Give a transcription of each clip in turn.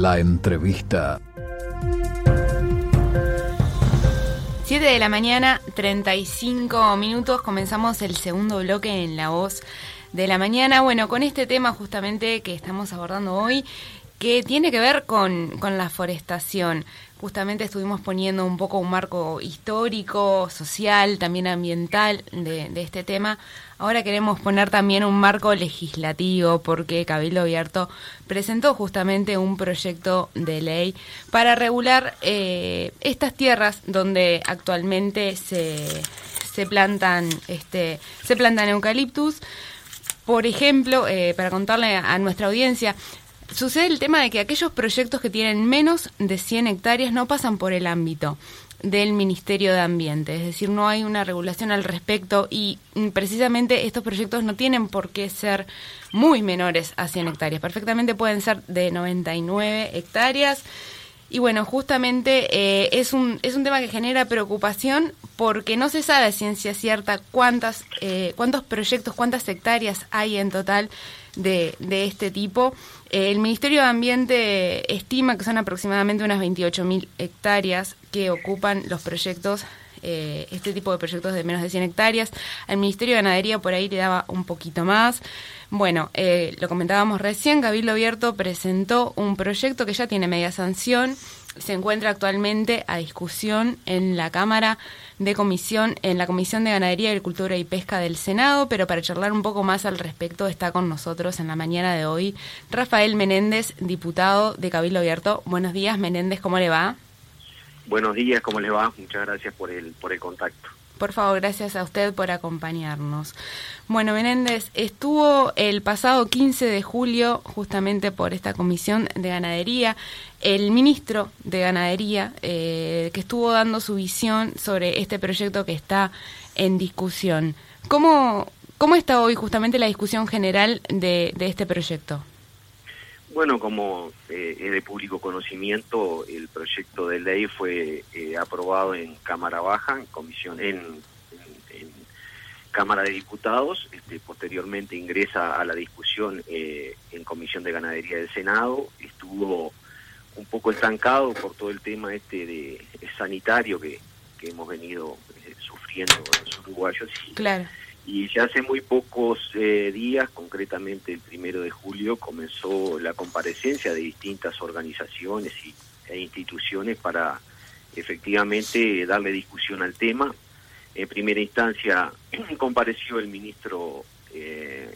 La entrevista. 7 de la mañana, 35 minutos, comenzamos el segundo bloque en La Voz de la Mañana. Bueno, con este tema justamente que estamos abordando hoy, que tiene que ver con, con la forestación. Justamente estuvimos poniendo un poco un marco histórico, social, también ambiental de, de este tema. Ahora queremos poner también un marco legislativo porque Cabildo Abierto presentó justamente un proyecto de ley para regular eh, estas tierras donde actualmente se, se plantan este se plantan eucaliptus. Por ejemplo, eh, para contarle a nuestra audiencia, sucede el tema de que aquellos proyectos que tienen menos de 100 hectáreas no pasan por el ámbito del Ministerio de Ambiente, es decir, no hay una regulación al respecto y mm, precisamente estos proyectos no tienen por qué ser muy menores a 100 hectáreas, perfectamente pueden ser de 99 hectáreas. Y bueno, justamente eh, es, un, es un tema que genera preocupación porque no se sabe a ciencia cierta cuántas, eh, cuántos proyectos, cuántas hectáreas hay en total de, de este tipo. Eh, el Ministerio de Ambiente estima que son aproximadamente unas 28.000 hectáreas que ocupan los proyectos, eh, este tipo de proyectos de menos de 100 hectáreas. Al Ministerio de Ganadería por ahí le daba un poquito más. Bueno, eh, lo comentábamos recién, Cabildo Abierto presentó un proyecto que ya tiene media sanción, se encuentra actualmente a discusión en la Cámara de Comisión, en la Comisión de Ganadería, Agricultura y Pesca del Senado, pero para charlar un poco más al respecto está con nosotros en la mañana de hoy Rafael Menéndez, diputado de Cabildo Abierto. Buenos días, Menéndez, ¿cómo le va? Buenos días, ¿cómo le va? Muchas gracias por el, por el contacto. Por favor, gracias a usted por acompañarnos. Bueno, Menéndez, estuvo el pasado 15 de julio, justamente por esta comisión de ganadería, el ministro de Ganadería, eh, que estuvo dando su visión sobre este proyecto que está en discusión. ¿Cómo, cómo está hoy justamente la discusión general de, de este proyecto? Bueno, como eh, es de público conocimiento, el proyecto de ley fue eh, aprobado en Cámara Baja, en comisión, en, en, Cámara de Diputados. Este, posteriormente ingresa a la discusión eh, en Comisión de Ganadería del Senado. Estuvo un poco estancado por todo el tema este de sanitario que, que hemos venido eh, sufriendo los uruguayos. Y, claro y ya hace muy pocos eh, días, concretamente el primero de julio, comenzó la comparecencia de distintas organizaciones y, e instituciones para efectivamente darle discusión al tema. En primera instancia compareció el ministro eh,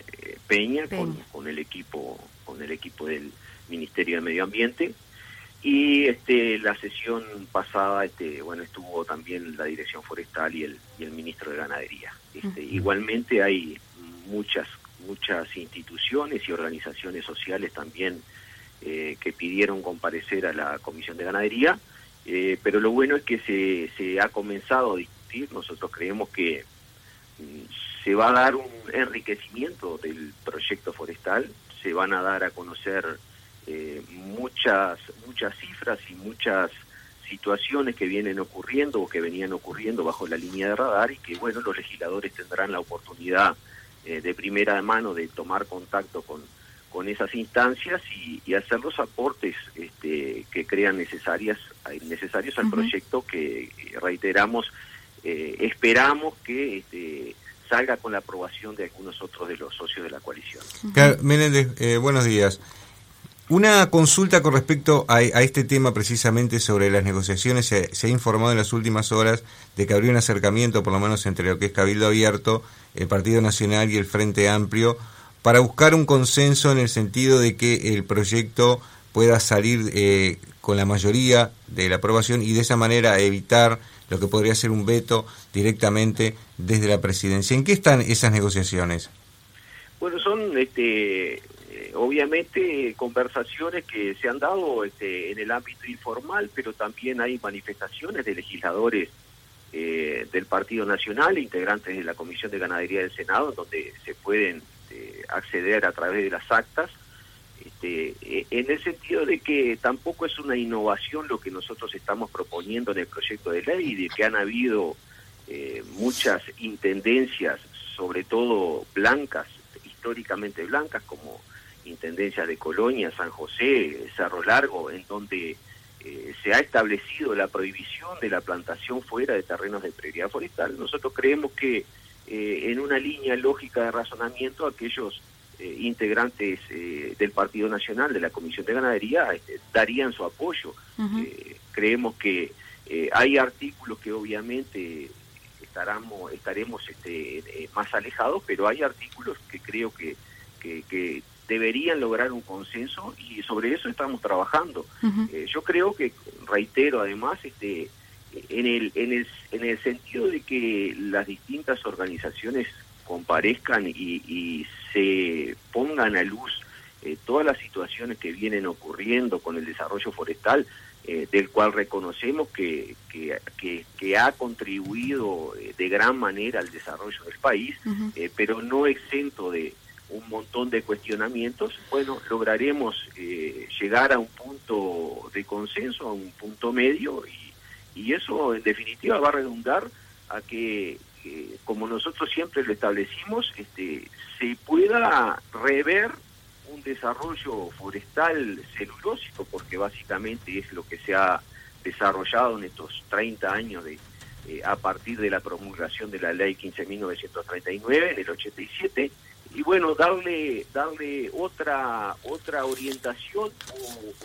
Peña, Peña. Con, con, el equipo con el equipo del Ministerio de Medio Ambiente y este la sesión pasada este bueno estuvo también la dirección forestal y el y el ministro de ganadería. Este, uh -huh. igualmente hay muchas muchas instituciones y organizaciones sociales también eh, que pidieron comparecer a la comisión de ganadería. Eh, pero lo bueno es que se, se ha comenzado a discutir. Nosotros creemos que mm, se va a dar un enriquecimiento del proyecto forestal. Se van a dar a conocer eh, muchas muchas cifras y muchas situaciones que vienen ocurriendo o que venían ocurriendo bajo la línea de radar y que bueno los legisladores tendrán la oportunidad eh, de primera mano de tomar contacto con con esas instancias y, y hacer los aportes este, que crean necesarias necesarios al uh -huh. proyecto que reiteramos eh, esperamos que este, salga con la aprobación de algunos otros de los socios de la coalición. Claro, Menéndez, eh, buenos días. Una consulta con respecto a, este tema precisamente sobre las negociaciones. Se, se, ha informado en las últimas horas de que habría un acercamiento, por lo menos entre lo que es Cabildo Abierto, el Partido Nacional y el Frente Amplio, para buscar un consenso en el sentido de que el proyecto pueda salir eh, con la mayoría de la aprobación y de esa manera evitar lo que podría ser un veto directamente desde la presidencia. ¿En qué están esas negociaciones? Bueno, son este, obviamente conversaciones que se han dado este, en el ámbito informal, pero también hay manifestaciones de legisladores eh, del Partido Nacional, integrantes de la Comisión de Ganadería del Senado, donde se pueden eh, acceder a través de las actas, este, eh, en el sentido de que tampoco es una innovación lo que nosotros estamos proponiendo en el proyecto de ley, de que han habido eh, muchas intendencias, sobre todo blancas, históricamente blancas, como Intendencia de Colonia, San José, Cerro Largo, en donde eh, se ha establecido la prohibición de la plantación fuera de terrenos de prioridad forestal. Nosotros creemos que eh, en una línea lógica de razonamiento aquellos eh, integrantes del Partido Nacional, de la Comisión de Ganadería, darían su apoyo. creemos que hay artículos que obviamente estaremos, estaremos este, más alejados, pero hay artículos que creo que, que deberían lograr un consenso y sobre eso estamos trabajando. Eh, yo creo que, reitero además, este, en, el, en, el, en el sentido de que las distintas organizaciones comparezcan y, se pongan a luz eh, todas las situaciones que vienen ocurriendo con el desarrollo forestal, eh, del cual reconocemos que, que, que, ha contribuido de gran manera al desarrollo del país, pero no exento de, un montón de cuestionamientos, bueno, lograremos eh, llegar a un punto de consenso, a un punto medio, y, y eso en definitiva va a redundar a que, como nosotros siempre lo establecimos, este, se pueda rever un desarrollo forestal celulósico, porque básicamente es lo que se ha desarrollado en estos 30 años de, eh, a partir de la promulgación de la ley 15.939 en el 87, y bueno darle darle otra otra orientación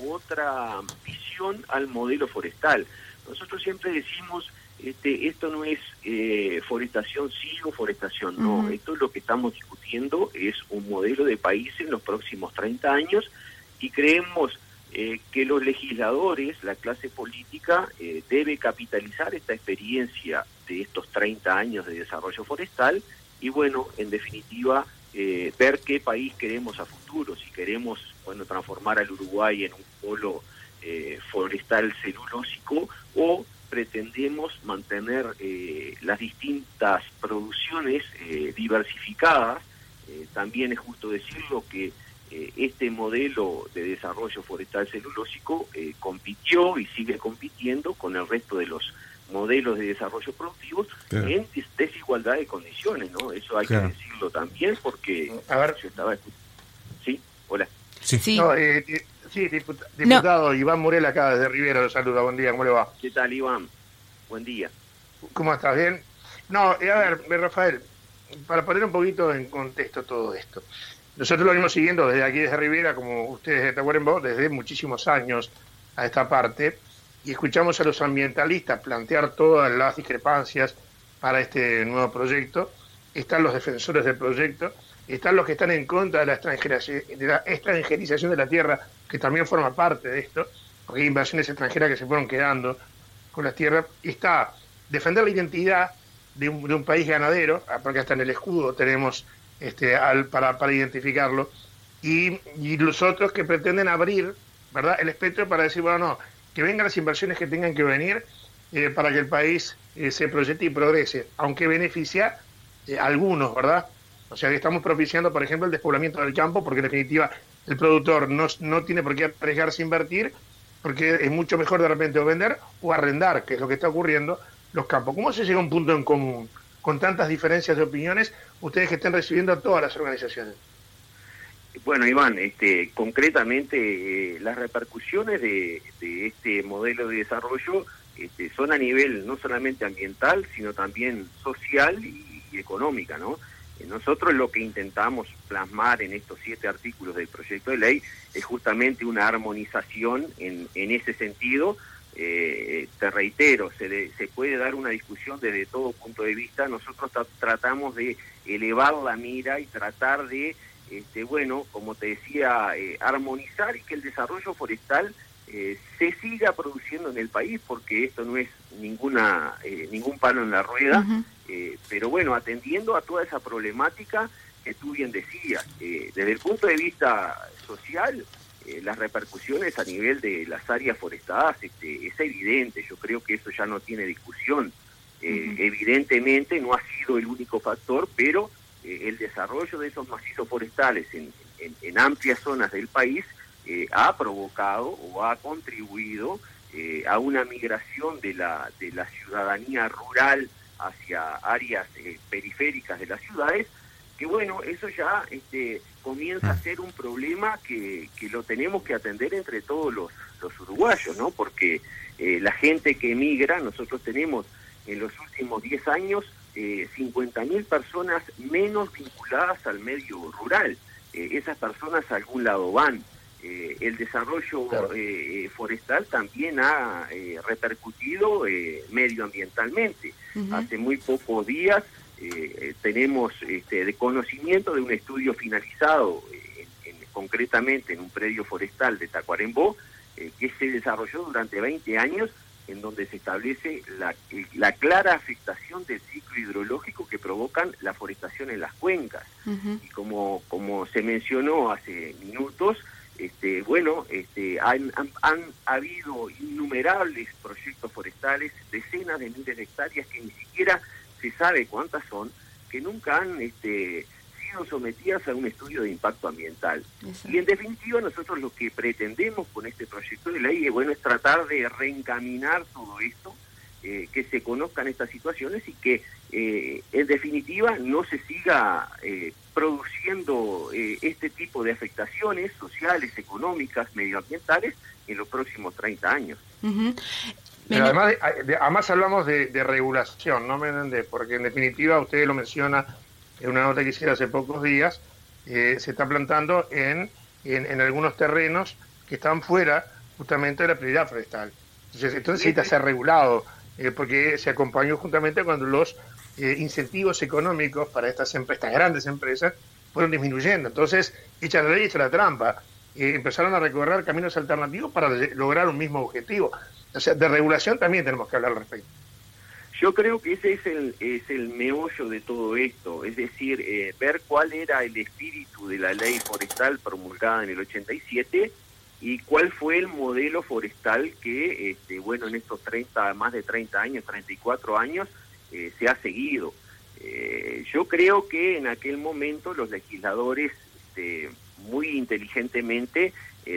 o otra visión al modelo forestal. Nosotros siempre decimos este esto no es eh, forestación sí o forestación no. Esto es lo que estamos discutiendo es un modelo de país en los próximos 30 años y creemos eh, que los legisladores, la clase política, eh, debe capitalizar esta experiencia de estos 30 años de desarrollo forestal y bueno, en definitiva, eh, ver qué país queremos a futuro, si queremos bueno transformar al Uruguay en un polo eh, forestal celulósico o pretendemos mantener eh, las distintas producciones diversificadas. también es justo decirlo que este modelo de desarrollo forestal celulósico compitió y sigue compitiendo con el resto de los modelos de desarrollo productivos en desigualdad de condiciones, ¿no? Eso hay que decirlo también porque a ver. yo estaba Sí, hola. Sí, sí. Eh, diputado Iván Morel acá desde Rivera, lo saluda, buen día, ¿cómo le va? ¿Qué tal, Iván? Buen día. ¿Cómo estás? ¿Bien? No, eh, a ver, Rafael, para poner un poquito en contexto todo esto. Nosotros lo venimos siguiendo desde aquí, desde Rivera, como ustedes de Tahuarenbo, desde muchísimos años a esta parte y escuchamos a los ambientalistas plantear todas las discrepancias para este nuevo proyecto, están los defensores del proyecto, están los que están en contra de la, de la extranjerización de la tierra, que también forma parte de esto, porque hay inversiones extranjeras que se fueron quedando con la tierra, está defender la identidad de un, país ganadero, ah, porque hasta en el escudo tenemos este, al, para, para identificarlo, y, y los otros que pretenden abrir ¿verdad? el espectro para decir, bueno, no, que vengan las inversiones que tengan que venir eh, para que el país eh, se proyecte y progrese, aunque beneficia eh, a algunos, ¿verdad? O sea, que estamos propiciando, por ejemplo, el despoblamiento del campo, porque en definitiva el productor no, no tiene por qué arriesgarse a invertir, porque es mucho mejor de repente o vender o arrendar, que es lo que está ocurriendo, los campos. ¿Cómo se llega a un punto en común con tantas diferencias de opiniones, ustedes que estén recibiendo a todas las organizaciones? Bueno, Iván, este, concretamente eh, las repercusiones de, este modelo de desarrollo este, son a nivel no solamente ambiental, sino también social y, económica, ¿no? Eh, nosotros lo que intentamos plasmar en estos siete artículos del proyecto de ley es justamente una armonización en, en ese sentido. Eh, te reitero, se, se puede dar una discusión desde todo punto de vista. Nosotros tratamos de elevar la mira y tratar de este, bueno, como te decía, eh, armonizar y que el desarrollo forestal eh, se siga produciendo en el país, porque esto no es ninguna eh, ningún palo en la rueda, pero bueno, atendiendo a toda esa problemática que tú bien decías, desde el punto de vista social, las repercusiones a nivel de las áreas forestadas este, es evidente, yo creo que eso ya no tiene discusión. Evidentemente no ha sido el único factor, pero eh, el desarrollo de esos macizos forestales en, amplias zonas del país eh, ha provocado o ha contribuido eh, a una migración de la, de la ciudadanía rural hacia áreas periféricas de las ciudades que bueno, eso ya este, comienza a ser un problema que, que lo tenemos que atender entre todos los, los uruguayos, ¿no? Porque la gente que emigra, nosotros tenemos en los últimos 10 años eh, 50.000 personas menos vinculadas al medio rural. Eh, esas personas a algún lado van. Eh, el desarrollo forestal también ha repercutido medioambientalmente. Hace muy pocos días tenemos este, de conocimiento de un estudio finalizado, concretamente en un predio forestal de Tacuarembó, que se desarrolló durante 20 años en donde se establece la, la, clara afectación del ciclo hidrológico que provocan la forestación en las cuencas. Y como, como se mencionó hace minutos, este, bueno, este, han, han, habido innumerables proyectos forestales, decenas de miles de hectáreas que ni siquiera se sabe cuántas son, que nunca han este, sometidas a un estudio de impacto ambiental. Y en definitiva nosotros lo que pretendemos con este proyecto de ley es, bueno, es tratar de reencaminar todo esto, eh, que se conozcan estas situaciones y que eh, en definitiva no se siga eh, produciendo este tipo de afectaciones sociales, económicas, medioambientales en los próximos 30 años. Pero además, además hablamos de, de regulación, ¿no, Menéndez? Porque en definitiva usted lo menciona en una nota que hiciera hace pocos días, eh, se está plantando en, en, algunos terrenos que están fuera justamente de la prioridad forestal. Entonces, esto necesita ser regulado, eh, porque se acompañó justamente cuando los eh, incentivos económicos para estas, estas grandes empresas fueron disminuyendo. Entonces, echa la ley, echa la trampa. empezaron a recorrer caminos alternativos para lograr un mismo objetivo. O sea, de regulación también tenemos que hablar al respecto. Yo creo que ese es el, es el meollo de todo esto, es decir, eh, ver cuál era el espíritu de la ley forestal promulgada en el 87 y cuál fue el modelo forestal que, este, bueno, en estos 30, más de 30 años, 34 años, eh, se ha seguido. Eh, yo creo que en aquel momento los legisladores este, muy inteligentemente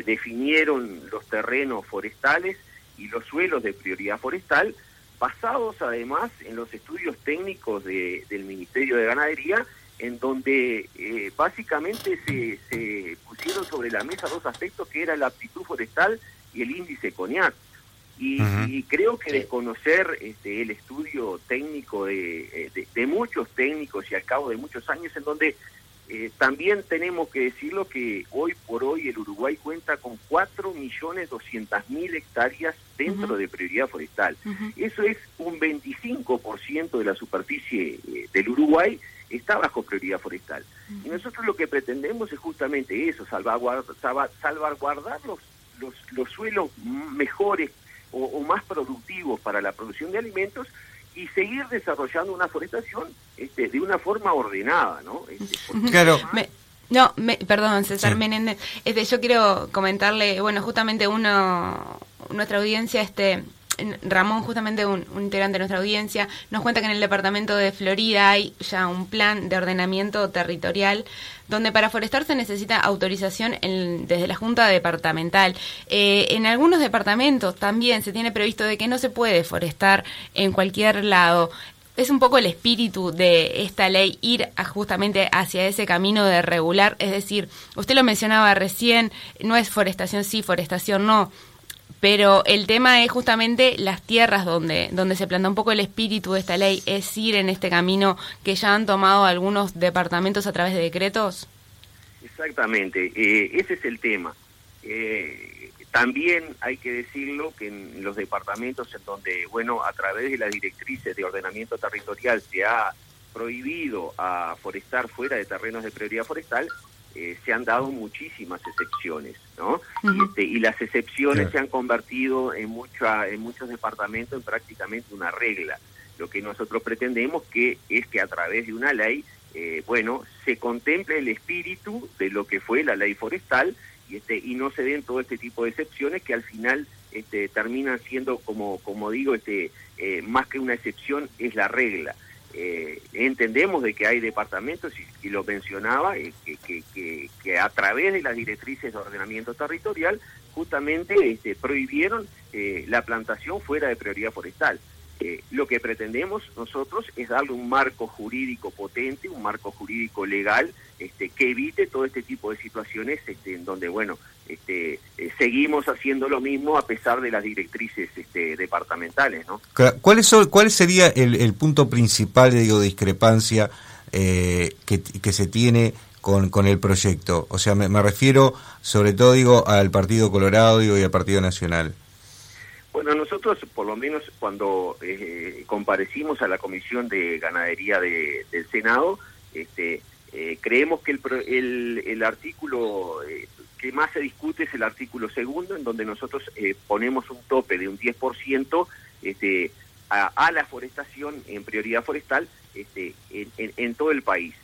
definieron los terrenos forestales y los suelos de prioridad forestal, basados además en los estudios técnicos del Ministerio de Ganadería, en donde eh, básicamente se, se, pusieron sobre la mesa dos aspectos que era la aptitud forestal y el índice CONIAC. Y, creo que desconocer este, el estudio técnico de, de, de, muchos técnicos y al cabo de muchos años en donde eh, también tenemos que decirlo que hoy por hoy el Uruguay cuenta con 4.200.000 hectáreas dentro de prioridad forestal. Eso es un 25% de la superficie eh, del Uruguay está bajo prioridad forestal. Y nosotros lo que pretendemos es justamente eso, salvaguardar, salvaguardar los, los, suelos mejores o más productivos para la producción de alimentos y seguir desarrollando una forestación este, de una forma ordenada, ¿no? Este, claro. no, me, perdón, César Menéndez. Este, yo quiero comentarle, bueno, justamente uno, nuestra audiencia, este, Ramón, justamente un, integrante de nuestra audiencia, nos cuenta que en el departamento de Florida hay ya un plan de ordenamiento territorial donde para forestar se necesita autorización desde la Junta Departamental. Eh, en algunos departamentos también se tiene previsto de que no se puede forestar en cualquier lado es un poco el espíritu de esta ley ir justamente hacia ese camino de regular, es decir, usted lo mencionaba recién, no es forestación sí, forestación no, pero el tema es justamente las tierras donde, donde se planta un poco el espíritu de esta ley, es ir en este camino que ya han tomado algunos departamentos a través de decretos. Exactamente, eh, ese es el tema. Eh, también hay que decirlo que en los departamentos en donde, bueno, a través de las directrices de ordenamiento territorial se ha prohibido a forestar fuera de terrenos de prioridad forestal, eh, se han dado muchísimas excepciones, ¿no? y, este, y, las excepciones se han convertido en, mucha, en muchos departamentos en prácticamente una regla. Lo que nosotros pretendemos que es que a través de una ley, eh, bueno, se contemple el espíritu de lo que fue la ley forestal y, este, y no se den todo este tipo de excepciones que al final este, terminan siendo, como, como digo, este, eh, más que una excepción, es la regla. Eh, entendemos de que hay departamentos, y, lo mencionaba, eh, que, a través de las directrices de ordenamiento territorial justamente este, prohibieron eh, la plantación fuera de prioridad forestal. eh, lo que pretendemos nosotros es darle un marco jurídico potente, un marco jurídico legal, este, que evite todo este tipo de situaciones este, en donde, bueno, este, eh, seguimos haciendo lo mismo a pesar de las directrices este, departamentales, ¿no? ¿Cuál, ¿Cuál sería el, punto principal, digo, de discrepancia eh, que, que se tiene con, con el proyecto? O sea, me, me, refiero sobre todo, digo, al Partido Colorado digo, y al Partido Nacional. Bueno, nosotros por lo menos cuando eh, comparecimos a la Comisión de Ganadería de, del Senado, este, eh, creemos que el, el, el artículo que más se discute es el artículo segundo, en donde nosotros eh, ponemos un tope de un 10% este, a, la forestación en prioridad forestal este, en, todo el país.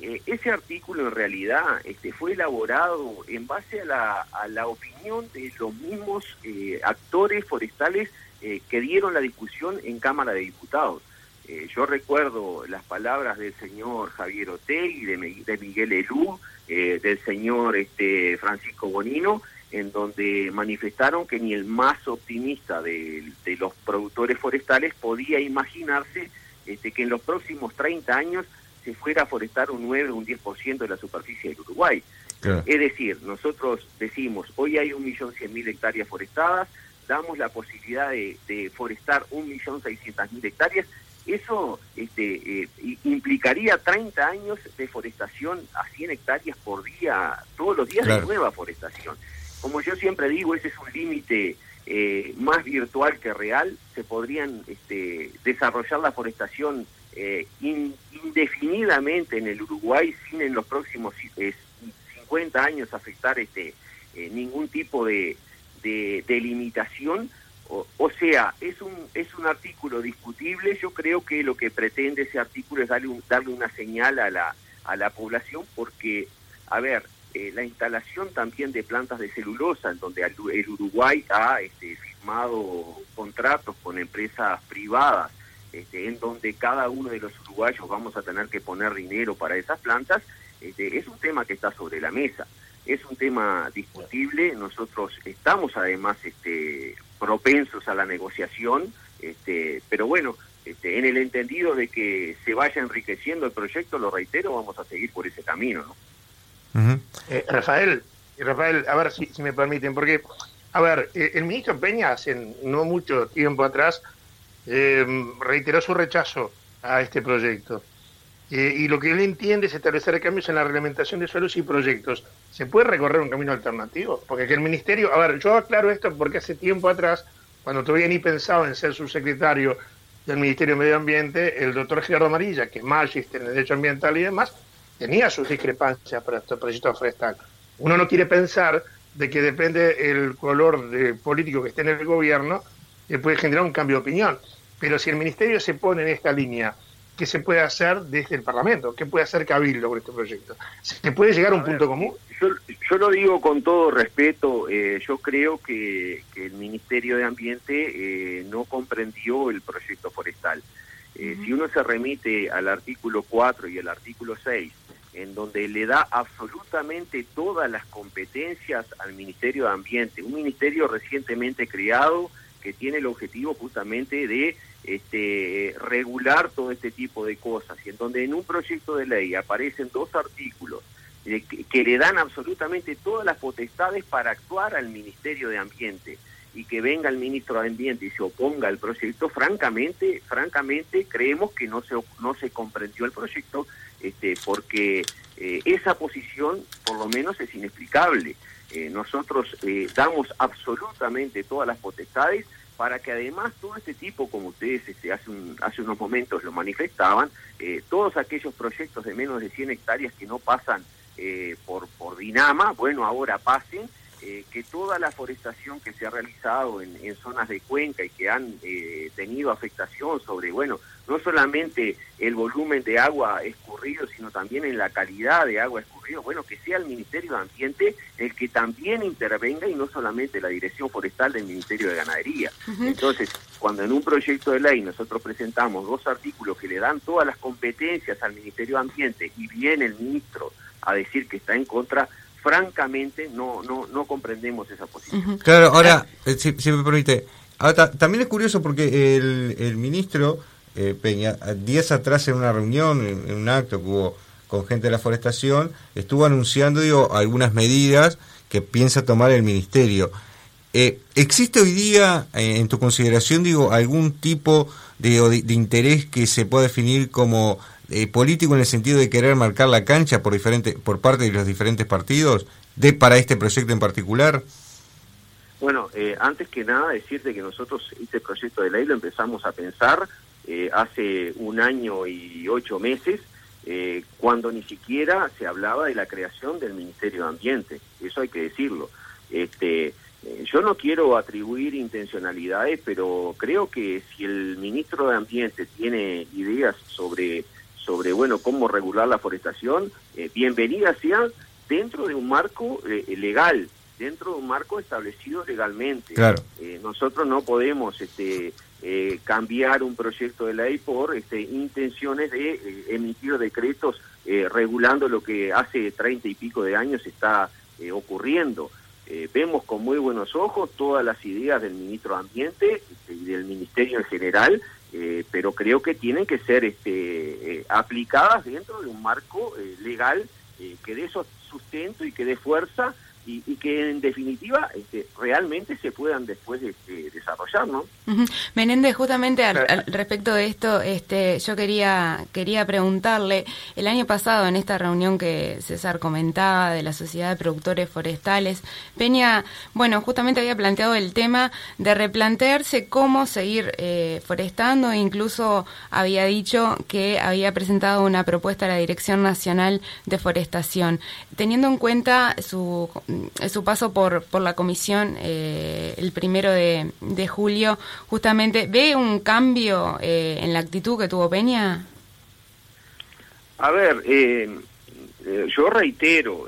Eh, ese artículo en realidad este, fue elaborado en base a la, a la opinión de los mismos eh, actores forestales que dieron la discusión en Cámara de Diputados. Eh, yo recuerdo las palabras del señor Javier Otegui, de, de Miguel Elú, eh, del señor este, Francisco Bonino, en donde manifestaron que ni el más optimista de, de los productores forestales podía imaginarse este, que en los próximos 30 años se fuera a forestar un 9 o un 10% de la superficie del Uruguay. Claro. Es decir, nosotros decimos, hoy hay 1.100.000 hectáreas forestadas, damos la posibilidad de, de forestar 1.600.000 hectáreas, eso este, eh, implicaría 30 años de forestación a 100 hectáreas por día, todos los días claro. de nueva forestación. Como yo siempre digo, ese es un límite eh, más virtual que real, se podrían este, desarrollar la forestación eh, in, indefinidamente en el Uruguay sin en los próximos eh, 50 años afectar este eh, ningún tipo de, de, de limitación. O, o, sea, es un, es un artículo discutible. Yo creo que lo que pretende ese artículo es darle, un, darle una señal a la, a la población porque, a ver, eh, la instalación también de plantas de celulosa, en donde el Uruguay ha este, firmado contratos con empresas privadas este, en donde cada uno de los uruguayos vamos a tener que poner dinero para esas plantas, este, es un tema que está sobre la mesa. Es un tema discutible, nosotros estamos además este, propensos a la negociación, este, pero bueno, este, en el entendido de que se vaya enriqueciendo el proyecto, lo reitero, vamos a seguir por ese camino. ¿no? Uh -huh. eh, Rafael, Rafael, a ver si, si me permiten, porque, a ver, eh, el ministro Peña hace no mucho tiempo atrás eh, reiteró su rechazo a este proyecto. Eh, y lo que él entiende es establecer cambios en la reglamentación de suelos y proyectos. ¿Se puede recorrer un camino alternativo? Porque que el ministerio, a ver, yo aclaro esto porque hace tiempo atrás, cuando todavía ni pensaba en ser subsecretario del Ministerio de Medio Ambiente, el doctor Gerardo Amarilla, que es magíster en Derecho Ambiental y demás, tenía sus discrepancias para este proyecto forestal. Uno no quiere pensar de que depende el color de político que esté en el gobierno, que puede generar un cambio de opinión. Pero si el Ministerio se pone en esta línea, ¿qué se puede hacer desde el Parlamento? ¿Qué puede hacer Cabildo con este proyecto? ¿Se puede llegar a un a punto común? Yo, yo, lo digo con todo respeto, eh, yo creo que, que, el Ministerio de Ambiente eh, no comprendió el proyecto forestal. Eh, uh -huh. Si uno se remite al artículo 4 y al artículo 6, en donde le da absolutamente todas las competencias al Ministerio de Ambiente, un ministerio recientemente creado, que tiene el objetivo justamente de este, regular todo este tipo de cosas y en donde en un proyecto de ley aparecen dos artículos eh, que, le dan absolutamente todas las potestades para actuar al Ministerio de Ambiente y que venga el ministro de Ambiente y se oponga al proyecto, francamente, francamente creemos que no se no se comprendió el proyecto este, porque eh, esa posición por lo menos es inexplicable. Eh, nosotros eh, damos absolutamente todas las potestades para que además todo este tipo, como ustedes este, hace, un, hace unos momentos lo manifestaban, eh, todos aquellos proyectos de menos de 100 hectáreas que no pasan eh, por, por Dinama, bueno, ahora pasen, eh, que toda la forestación que se ha realizado en, en zonas de cuenca y que han eh, tenido afectación sobre, bueno, no solamente el volumen de agua escurrido, sino también en la calidad de agua escurrido, bueno, que sea el Ministerio de Ambiente el que también intervenga y no solamente la Dirección Forestal del Ministerio de Ganadería. Uh -huh. Entonces, cuando en un proyecto de ley nosotros presentamos dos artículos que le dan todas las competencias al Ministerio de Ambiente y viene el ministro a decir que está en contra, francamente no no no comprendemos esa posición. Uh -huh. Claro, ahora, eh, si, si, me permite, también es curioso porque el, ministro eh, Peña, días atrás en una reunión, en, un acto que hubo con gente de la forestación, estuvo anunciando digo, algunas medidas que piensa tomar el ministerio. Eh, ¿Existe hoy día, eh, en tu consideración, digo, algún tipo de, de, interés que se pueda definir como eh, político en el sentido de querer marcar la cancha por, diferente, por parte de los diferentes partidos de para este proyecto en particular? Bueno, antes que nada decirte que nosotros este proyecto de ley lo empezamos a pensar hace un año y ocho meses, cuando ni siquiera se hablaba de la creación del Ministerio de Ambiente. Eso hay que decirlo. Este, eh, yo no quiero atribuir intencionalidades, pero creo que si el ministro de Ambiente tiene ideas sobre, sobre bueno, cómo regular la forestación, eh, bienvenida sea dentro de un marco eh, legal, dentro de un marco establecido legalmente. Claro. nosotros no podemos este, cambiar un proyecto de ley por este, intenciones de emitir decretos regulando lo que hace treinta y pico de años está ocurriendo. Eh, vemos con muy buenos ojos todas las ideas del ministro de Ambiente este, y del Ministerio en general, eh, pero creo que tienen que ser este, eh, aplicadas dentro de un marco legal que dé sustento y que dé fuerza y, que en definitiva este, realmente se puedan después este, desarrollar, ¿no? Menéndez, justamente al, respecto de esto, este, yo quería quería preguntarle, el año pasado en esta reunión que César comentaba de la Sociedad de Productores Forestales, Peña, bueno, justamente había planteado el tema de replantearse cómo seguir eh, forestando e incluso había dicho que había presentado una propuesta a la Dirección Nacional de Forestación. Teniendo en cuenta su su paso por, por la comisión eh, el primero de, julio, justamente, ¿ve un cambio eh, en la actitud que tuvo Peña? A ver, eh, yo reitero,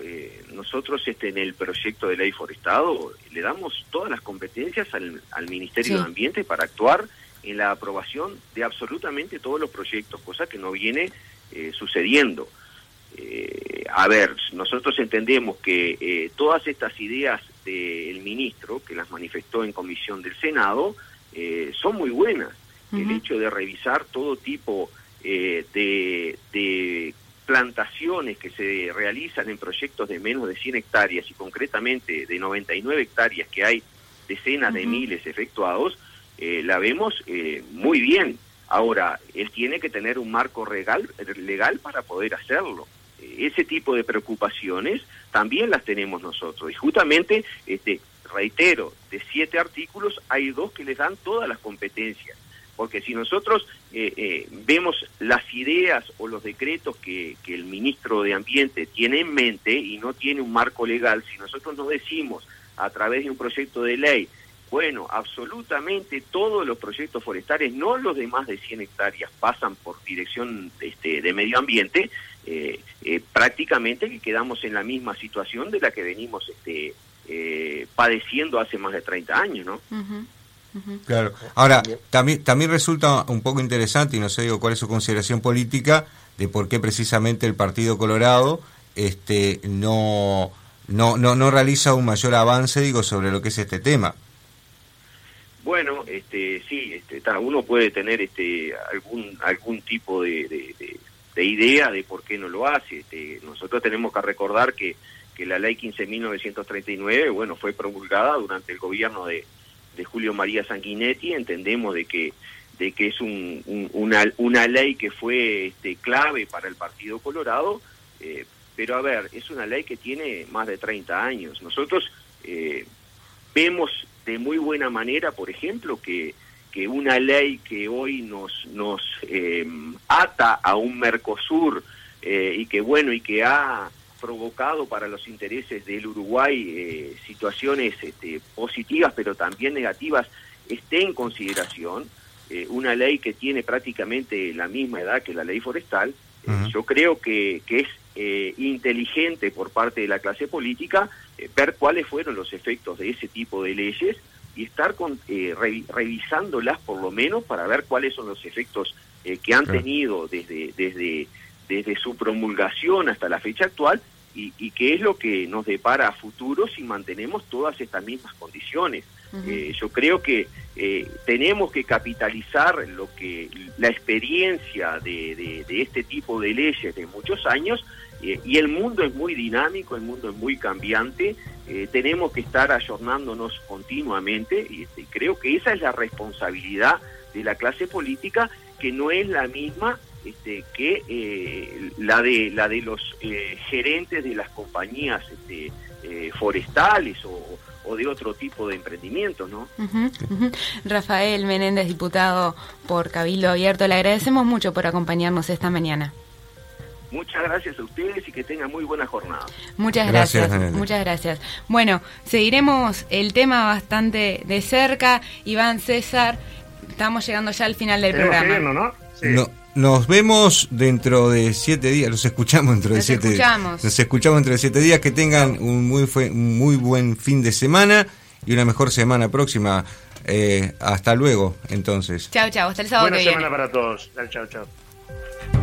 nosotros este, en el proyecto de ley forestado le damos todas las competencias al, al Ministerio de Ambiente para actuar en la aprobación de absolutamente todos los proyectos, cosa que no viene sucediendo. Eh, a ver, nosotros entendemos que eh, todas estas ideas del ministro, que las manifestó en comisión del Senado, eh, son muy buenas. El hecho de revisar todo tipo de, plantaciones que se realizan en proyectos de menos de 100 hectáreas y concretamente de 99 hectáreas que hay decenas de miles efectuados, la vemos muy bien. Ahora, él tiene que tener un marco legal, legal para poder hacerlo ese tipo de preocupaciones también las tenemos nosotros. Y justamente, este, reitero, de siete artículos hay dos que les dan todas las competencias. Porque si nosotros eh, eh, vemos las ideas o los decretos que, que el ministro de Ambiente tiene en mente y no tiene un marco legal, si nosotros nos decimos a través de un proyecto de ley bueno, absolutamente todos los proyectos forestales, no los de más de 100 hectáreas, pasan por dirección este, de medio ambiente, eh, eh, prácticamente que quedamos en la misma situación de la que venimos este, eh, padeciendo hace más de 30 años, ¿no? Claro. Ahora, también, también resulta un poco interesante, y no sé digo cuál es su consideración política, de por qué precisamente el Partido Colorado este, no, no, no, no realiza un mayor avance, digo, sobre lo que es este tema. Bueno, este, sí, este, uno puede tener este, algún, algún tipo de, idea de por qué no lo hace. Este, nosotros tenemos que recordar que, que la ley 15.939, bueno, fue promulgada durante el gobierno de, de Julio María Sanguinetti. Entendemos de que de que es un, una, una ley que fue este, clave para el Partido Colorado, eh, pero a ver, es una ley que tiene más de 30 años. Nosotros eh, vemos de muy buena manera, por ejemplo, que, que una ley que hoy nos, nos em, ata a un Mercosur eh, y que bueno y que ha provocado para los intereses del Uruguay eh, situaciones este, positivas pero también negativas esté en consideración eh, una ley que tiene prácticamente la misma edad que la ley forestal yo creo que, que es eh, inteligente por parte de la clase política eh, ver cuáles fueron los efectos de ese tipo de leyes y estar con, eh, revisándolas por lo menos para ver cuáles son los efectos que han tenido desde, desde, desde su promulgación hasta la fecha actual y, y qué es lo que nos depara a futuro si mantenemos todas estas mismas condiciones. Eh, yo creo que eh, tenemos que capitalizar lo que la experiencia de, este tipo de leyes de muchos años eh, y el mundo es muy dinámico, el mundo es muy cambiante, tenemos que estar ayornándonos continuamente y, este, creo que esa es la responsabilidad de la clase política que no es la misma este, que la de la de los gerentes de las compañías este, forestales o, de otro tipo de emprendimiento, ¿no? Rafael Menéndez, diputado por Cabildo Abierto, le agradecemos mucho por acompañarnos esta mañana. Muchas gracias a ustedes y que tengan muy buena jornada. Muchas gracias, muchas gracias. Bueno, seguiremos el tema bastante de cerca. Iván César, estamos llegando ya al final del programa. ¿no? no nos vemos dentro de siete días, los escuchamos dentro de siete días. Nos escuchamos dentro de siete días, que tengan un muy, muy buen fin de semana y una mejor semana próxima. Eh, hasta luego, entonces. Chao, chao, hasta el sábado Buena semana para todos. Chao, chao.